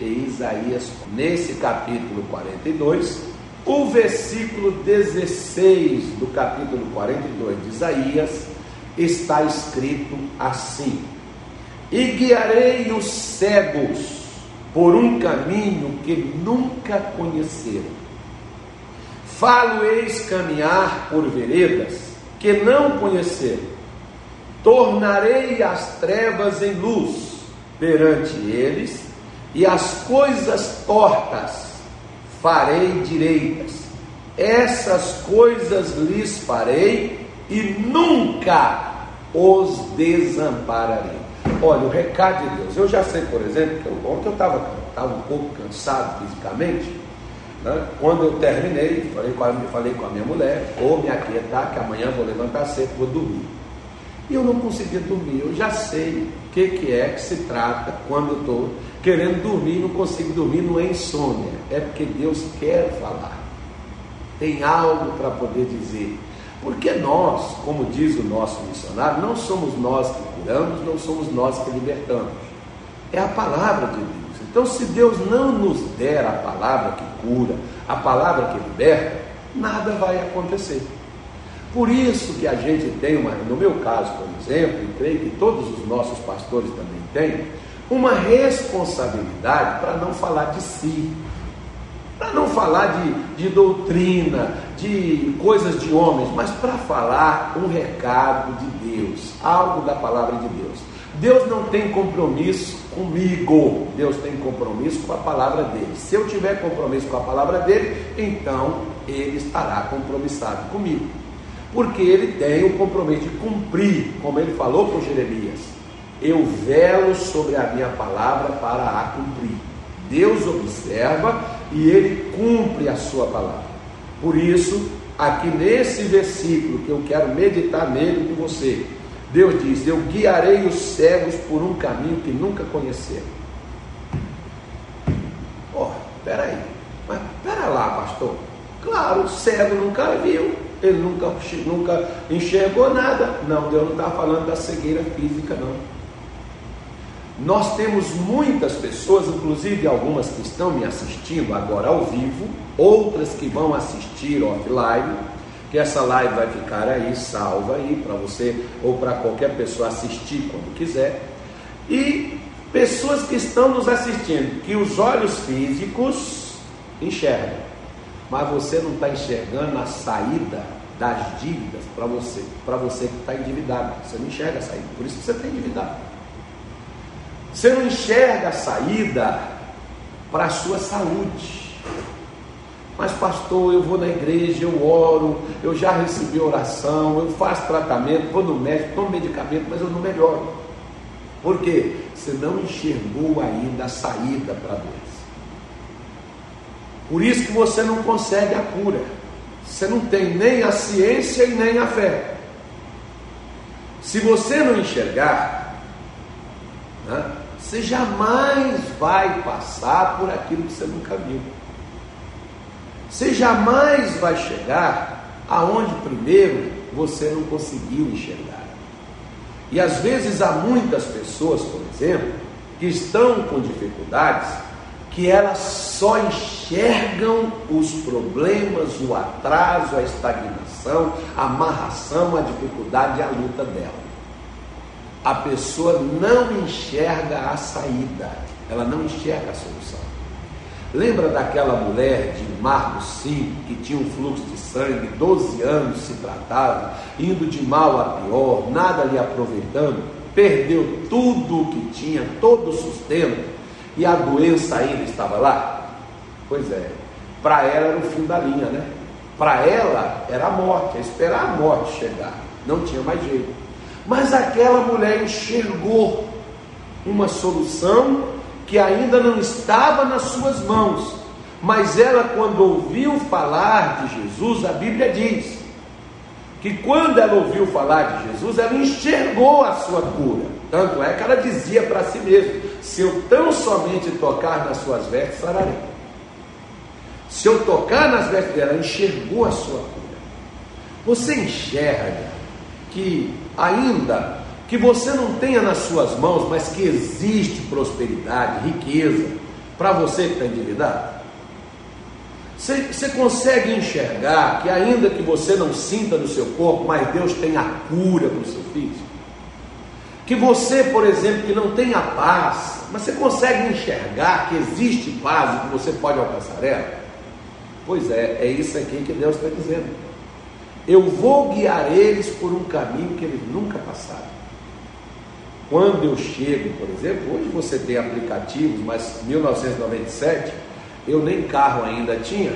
e Isaías, nesse capítulo 42, o versículo 16 do capítulo 42 de Isaías está escrito assim: E guiarei os cegos por um caminho que nunca conheceram. Falo-eis caminhar por veredas que não conheceram. Tornarei as trevas em luz perante eles, e as coisas tortas farei direitas. Essas coisas lhes farei e nunca os desampararei. Olha, o recado de Deus. Eu já sei, por exemplo, que eu, ontem eu estava um pouco cansado fisicamente. Né? Quando eu terminei, falei com, a, falei com a minha mulher, vou me aquietar, que amanhã vou levantar cedo, vou dormir. E eu não conseguia dormir. Eu já sei o que, que é que se trata quando estou querendo dormir, não consigo dormir, não é insônia. É porque Deus quer falar. Tem algo para poder dizer. Porque nós, como diz o nosso missionário, não somos nós que curamos, não somos nós que libertamos. É a palavra de Deus. Então, se Deus não nos der a palavra que cura, a palavra que liberta, nada vai acontecer. Por isso que a gente tem uma, no meu caso, por exemplo, e creio que todos os nossos pastores também têm, uma responsabilidade para não falar de si, para não falar de, de doutrina, de coisas de homens, mas para falar um recado de Deus, algo da palavra de Deus. Deus não tem compromisso comigo, Deus tem compromisso com a palavra dele. Se eu tiver compromisso com a palavra dele, então ele estará compromissado comigo. Porque ele tem o compromisso de cumprir, como ele falou com Jeremias: Eu velo sobre a minha palavra para a cumprir. Deus observa e ele cumpre a sua palavra. Por isso, aqui nesse versículo que eu quero meditar nele com você, Deus diz: Eu guiarei os cegos por um caminho que nunca conheceram. Ó, oh, peraí, mas pera lá, pastor. Claro, o cego nunca viu, ele nunca, nunca enxergou nada. Não, Deus não está falando da cegueira física, não. Nós temos muitas pessoas, inclusive algumas que estão me assistindo agora ao vivo, outras que vão assistir offline que essa live vai ficar aí salva aí para você ou para qualquer pessoa assistir quando quiser. E pessoas que estão nos assistindo, que os olhos físicos enxergam, mas você não está enxergando a saída das dívidas para você, para você que está endividado. Você não enxerga a saída, por isso que você está endividado. Você não enxerga a saída para a sua saúde. Mas, pastor, eu vou na igreja, eu oro, eu já recebi oração, eu faço tratamento, vou no médico, tomo medicamento, mas eu não melhoro. Por quê? Você não enxergou ainda a saída para doença. Por isso que você não consegue a cura. Você não tem nem a ciência e nem a fé. Se você não enxergar, né, você jamais vai passar por aquilo que você nunca viu. Você jamais vai chegar aonde primeiro você não conseguiu enxergar. E às vezes há muitas pessoas, por exemplo, que estão com dificuldades, que elas só enxergam os problemas, o atraso, a estagnação, a amarração, a dificuldade e a luta dela. A pessoa não enxerga a saída, ela não enxerga a solução. Lembra daquela mulher de Marcos 5, que tinha um fluxo de sangue, 12 anos se tratava, indo de mal a pior, nada lhe aproveitando, perdeu tudo o que tinha, todo o sustento, e a doença ainda estava lá? Pois é, para ela era o fim da linha, né? Para ela era a morte, esperar a morte chegar, não tinha mais jeito. Mas aquela mulher enxergou uma solução que ainda não estava nas suas mãos, mas ela, quando ouviu falar de Jesus, a Bíblia diz que quando ela ouviu falar de Jesus, ela enxergou a sua cura. Tanto é que ela dizia para si mesma: se eu tão somente tocar nas suas vestes, sararei. Se eu tocar nas vestes dela, enxergou a sua cura. Você enxerga que ainda que você não tenha nas suas mãos, mas que existe prosperidade, riqueza, para você que está endividado? Você, você consegue enxergar que, ainda que você não sinta no seu corpo, mas Deus tem a cura para o seu físico? Que você, por exemplo, que não tem a paz, mas você consegue enxergar que existe paz e que você pode alcançar ela? Pois é, é isso aqui que Deus está dizendo. Eu vou guiar eles por um caminho que eles nunca passaram. Quando eu chego, por exemplo, hoje você tem aplicativos, mas 1997 eu nem carro ainda tinha.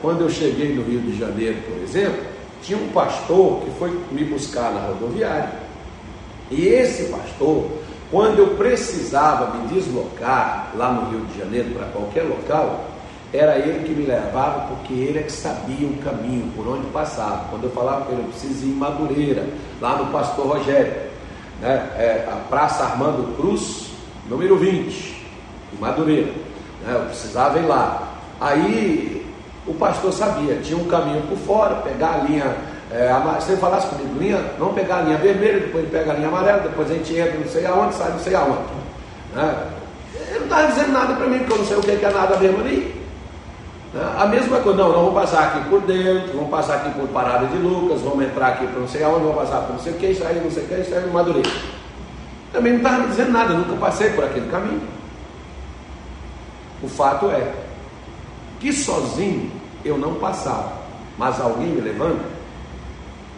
Quando eu cheguei no Rio de Janeiro, por exemplo, tinha um pastor que foi me buscar na rodoviária. E esse pastor, quando eu precisava me deslocar lá no Rio de Janeiro para qualquer local, era ele que me levava, porque ele é que sabia o caminho, por onde passava. Quando eu falava com ele, eu preciso ir em Madureira, lá no Pastor Rogério, né? É, a Praça Armando Cruz, número 20, em Madureira. Né? Eu precisava ir lá. Aí o pastor sabia, tinha um caminho por fora, pegar a linha. É, se ele falasse comigo, linha, vamos pegar a linha vermelha, depois pega a linha amarela, depois a gente entra não sei aonde, sai não sei aonde. Né? Ele não estava dizendo nada para mim, porque eu não sei o que é nada mesmo ali. Né? A mesma coisa, não, não vamos passar aqui por dentro, vamos passar aqui por Parada de Lucas, vamos entrar aqui para não sei aonde, vamos passar por não sei o que, aí, não sei o que, isso aí, Madureira. Também não estava me dizendo nada, nunca passei por aquele caminho. O fato é que sozinho eu não passava, mas alguém me levando,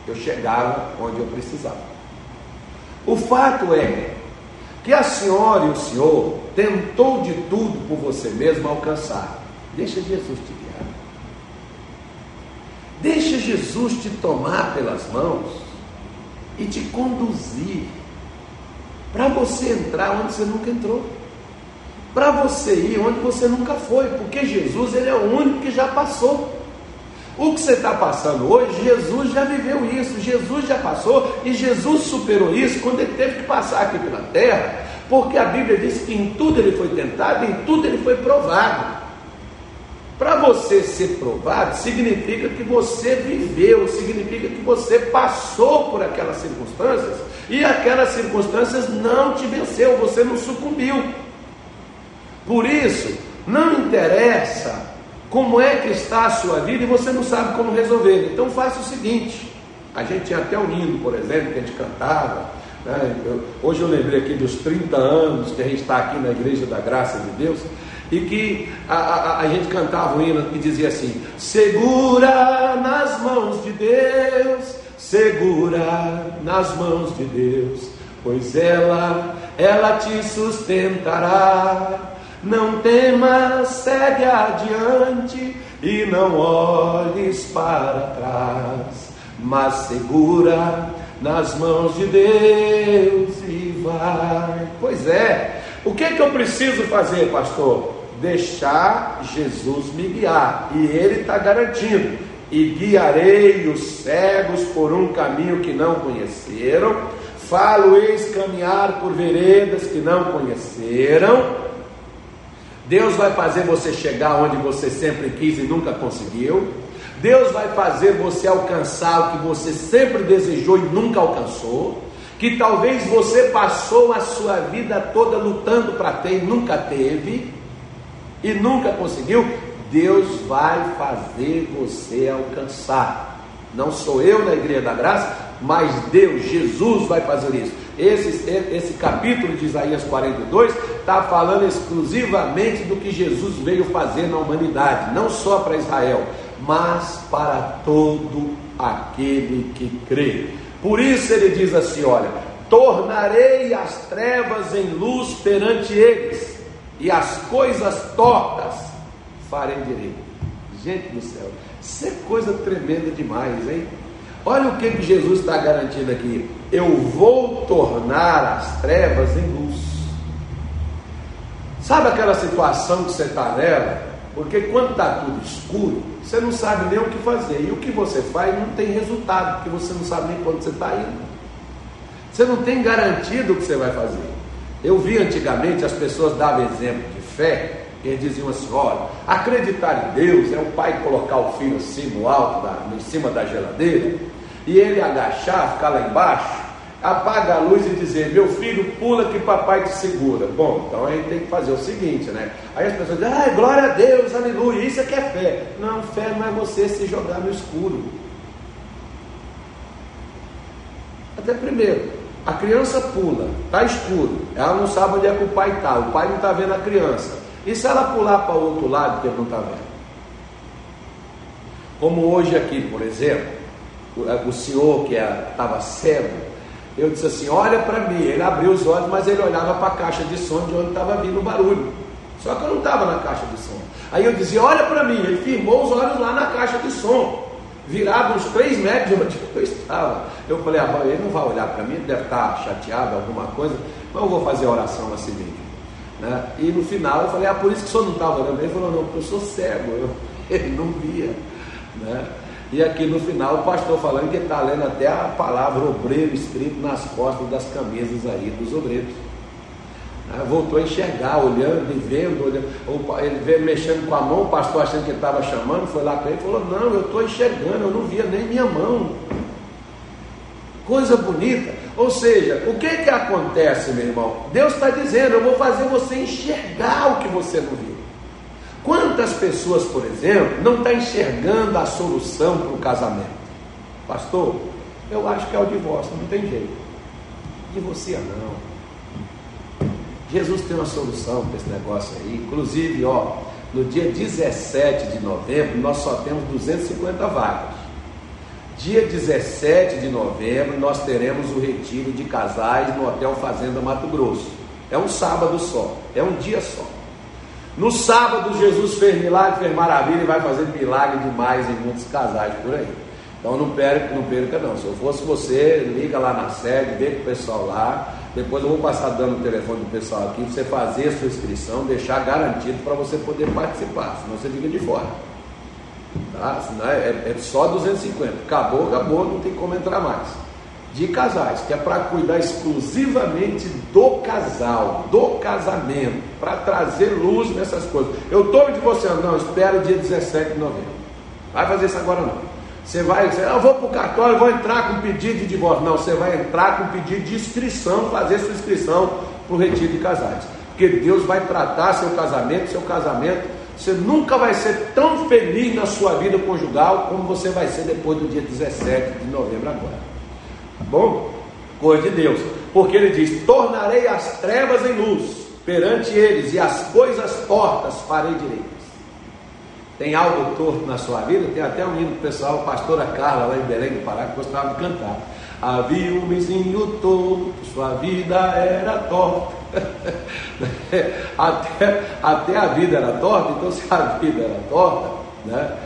eu chegava onde eu precisava. O fato é que a senhora e o senhor tentou de tudo por você mesmo alcançar. Deixa Jesus te guiar. Deixa Jesus te tomar pelas mãos e te conduzir para você entrar onde você nunca entrou. Para você ir onde você nunca foi, porque Jesus ele é o único que já passou. O que você está passando hoje, Jesus já viveu isso, Jesus já passou e Jesus superou isso quando ele teve que passar aqui pela terra, porque a Bíblia diz que em tudo ele foi tentado, em tudo ele foi provado. Para você ser provado, significa que você viveu, significa que você passou por aquelas circunstâncias e aquelas circunstâncias não te venceu, você não sucumbiu. Por isso, não interessa como é que está a sua vida e você não sabe como resolver. Então faça o seguinte: a gente tinha até um hino, por exemplo, que a gente cantava. Né? Eu, hoje eu lembrei aqui dos 30 anos que a gente está aqui na Igreja da Graça de Deus e que a, a, a, gente cantava um hino que dizia assim: Segura nas mãos de Deus, segura nas mãos de Deus, pois ela, ela te sustentará. Não temas, segue adiante e não olhes para trás, mas segura nas mãos de Deus e vai. Pois é, o que é que eu preciso fazer, pastor? deixar Jesus me guiar, e Ele está garantindo: e guiarei os cegos por um caminho que não conheceram, falo-eis caminhar por veredas que não conheceram. Deus vai fazer você chegar onde você sempre quis e nunca conseguiu. Deus vai fazer você alcançar o que você sempre desejou e nunca alcançou. Que talvez você passou a sua vida toda lutando para ter e nunca teve e nunca conseguiu, Deus vai fazer você alcançar. Não sou eu na Igreja da Graça, mas Deus, Jesus vai fazer isso. Esse, esse capítulo de Isaías 42 está falando exclusivamente do que Jesus veio fazer na humanidade, não só para Israel, mas para todo aquele que crê. Por isso ele diz assim: olha, tornarei as trevas em luz perante eles e as coisas tortas farei direito. Gente do céu, isso é coisa tremenda demais, hein? Olha o que, que Jesus está garantindo aqui. Eu vou tornar as trevas em luz. Sabe aquela situação que você está nela? Porque quando está tudo escuro, você não sabe nem o que fazer. E o que você faz não tem resultado, porque você não sabe nem quando você está indo. Você não tem garantido o que você vai fazer. Eu vi antigamente as pessoas davam exemplo de fé, e eles diziam assim: olha, acreditar em Deus é o pai colocar o filho assim no alto, da, em cima da geladeira, e ele agachar, ficar lá embaixo, apaga a luz e dizer, meu filho, pula que papai te segura. Bom, então a gente tem que fazer o seguinte, né? Aí as pessoas dizem, ai, glória a Deus, aleluia, isso é que é fé. Não, fé não é você se jogar no escuro. Até primeiro, a criança pula, está escuro, ela não sabe onde é que o pai está, o pai não está vendo a criança. E se ela pular para o outro lado que ele não está vendo? Como hoje aqui, por exemplo, o, o senhor que estava é, cego, eu disse assim: olha para mim. Ele abriu os olhos, mas ele olhava para a caixa de som de onde estava vindo o barulho. Só que eu não estava na caixa de som. Aí eu dizia: olha para mim. Ele firmou os olhos lá na caixa de som. Virava uns três metros de onde eu estava. Eu falei: ah, ele não vai olhar para mim, ele deve estar chateado, alguma coisa. Mas eu vou fazer a oração assim mesmo. Né? E no final eu falei: ah, por isso que o senhor não estava olhando. Ele falou: não, porque eu sou cego. Eu, ele não via. Né? E aqui no final o pastor falando que está lendo até a palavra obreiro escrito nas costas das camisas aí dos obreiros. Ah, voltou a enxergar, olhando e vendo, olhando. ele veio mexendo com a mão, o pastor achando que estava chamando, foi lá para ele e falou, não, eu estou enxergando, eu não via nem minha mão. Coisa bonita. Ou seja, o que que acontece, meu irmão? Deus está dizendo, eu vou fazer você enxergar o que você não viu. Quantas pessoas, por exemplo, não estão tá enxergando a solução para o casamento? Pastor, eu acho que é o divórcio, não tem jeito. Divorcia não. Jesus tem uma solução para esse negócio aí. Inclusive, ó, no dia 17 de novembro, nós só temos 250 vagas. Dia 17 de novembro, nós teremos o retiro de casais no Hotel Fazenda Mato Grosso. É um sábado só, é um dia só. No sábado, Jesus fez milagre, fez maravilha e vai fazer milagre demais em muitos casais por aí. Então não perca, não perca não. Se eu fosse você, liga lá na sede, vê com o pessoal lá. Depois eu vou passar dando o telefone do pessoal aqui você fazer a sua inscrição, deixar garantido para você poder participar, senão você fica de fora. Tá? Senão é, é, é só 250. Acabou, acabou, não tem como entrar mais de casais, que é para cuidar exclusivamente do casal, do casamento, para trazer luz nessas coisas. Eu estou me divorciando, não, espera o dia 17 de novembro. Vai fazer isso agora não. Você vai, você, eu vou para o cartório, vou entrar com pedido de divórcio. Não, você vai entrar com pedido de inscrição, fazer sua inscrição para o retiro de casais. Porque Deus vai tratar seu casamento, seu casamento. Você nunca vai ser tão feliz na sua vida conjugal como você vai ser depois do dia 17 de novembro agora. Tá bom? Coisa de Deus. Porque ele diz: Tornarei as trevas em luz perante eles, e as coisas tortas farei direitas. Tem algo torto na sua vida? Tem até um hino pessoal, pastora Carla, lá em Belém do Pará, que gostava de cantar. Havia um vizinho torto, sua vida era torta. até, até a vida era torta, então se a vida era torta, né,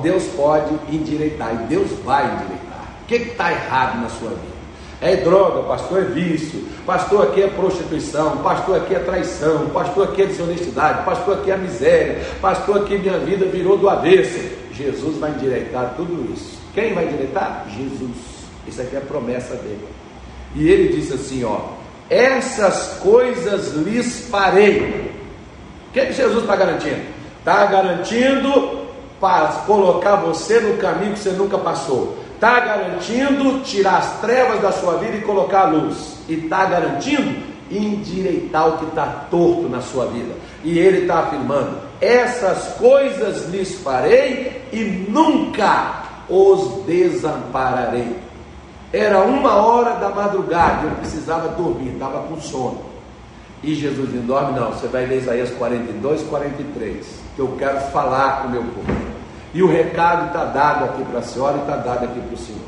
Deus pode endireitar, e Deus vai endireitar. O que está errado na sua vida? É droga, pastor, é vício, pastor aqui é prostituição, pastor aqui é traição, pastor aqui é desonestidade, pastor aqui é miséria, pastor aqui minha vida virou do avesso. Jesus vai endireitar tudo isso. Quem vai endireitar? Jesus. Isso aqui é a promessa dele. E ele disse assim: ó, essas coisas lhes farei. O que, que Jesus está garantindo? Está garantindo para colocar você no caminho que você nunca passou está garantindo tirar as trevas da sua vida e colocar a luz, e está garantindo endireitar o que está torto na sua vida. E ele está afirmando: essas coisas lhes farei e nunca os desampararei. Era uma hora da madrugada, eu precisava dormir, estava com sono. E Jesus disse: dorme não, você vai ler Isaías 42, 43, que eu quero falar com o meu povo. E o recado está dado aqui para a senhora e está dado aqui para o senhor.